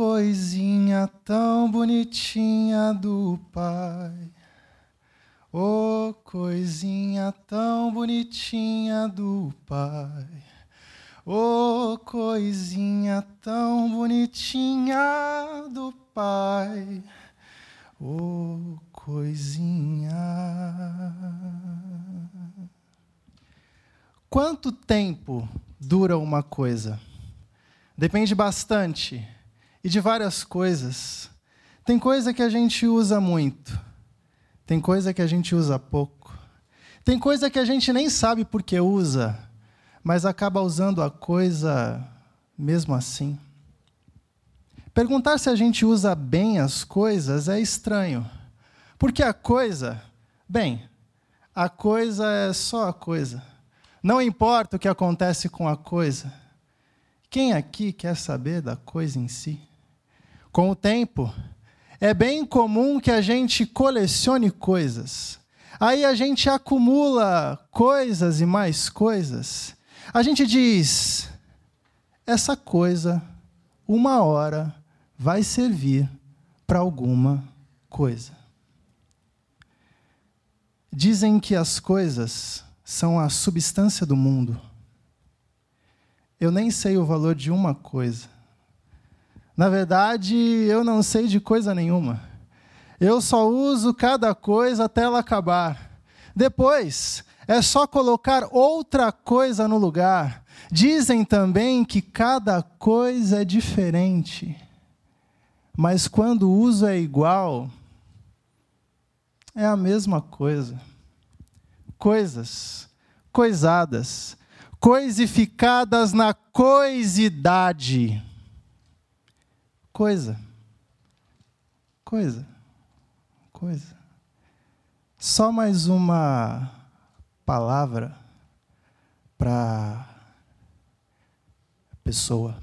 coisinha tão bonitinha do Pai. Oh, coisinha tão bonitinha do Pai. Oh, coisinha tão bonitinha do Pai. Ô coisinha. Quanto tempo dura uma coisa? Depende bastante e de várias coisas. Tem coisa que a gente usa muito, tem coisa que a gente usa pouco, tem coisa que a gente nem sabe por que usa, mas acaba usando a coisa mesmo assim. Perguntar se a gente usa bem as coisas é estranho, porque a coisa, bem, a coisa é só a coisa. Não importa o que acontece com a coisa. Quem aqui quer saber da coisa em si? Com o tempo, é bem comum que a gente colecione coisas. Aí a gente acumula coisas e mais coisas. A gente diz: essa coisa, uma hora, vai servir para alguma coisa. Dizem que as coisas são a substância do mundo eu nem sei o valor de uma coisa. Na verdade, eu não sei de coisa nenhuma. Eu só uso cada coisa até ela acabar. Depois, é só colocar outra coisa no lugar. Dizem também que cada coisa é diferente. Mas quando o uso é igual, é a mesma coisa. Coisas, coisadas, coisificadas na coisidade. Coisa. Coisa. Coisa. Só mais uma palavra para pessoa.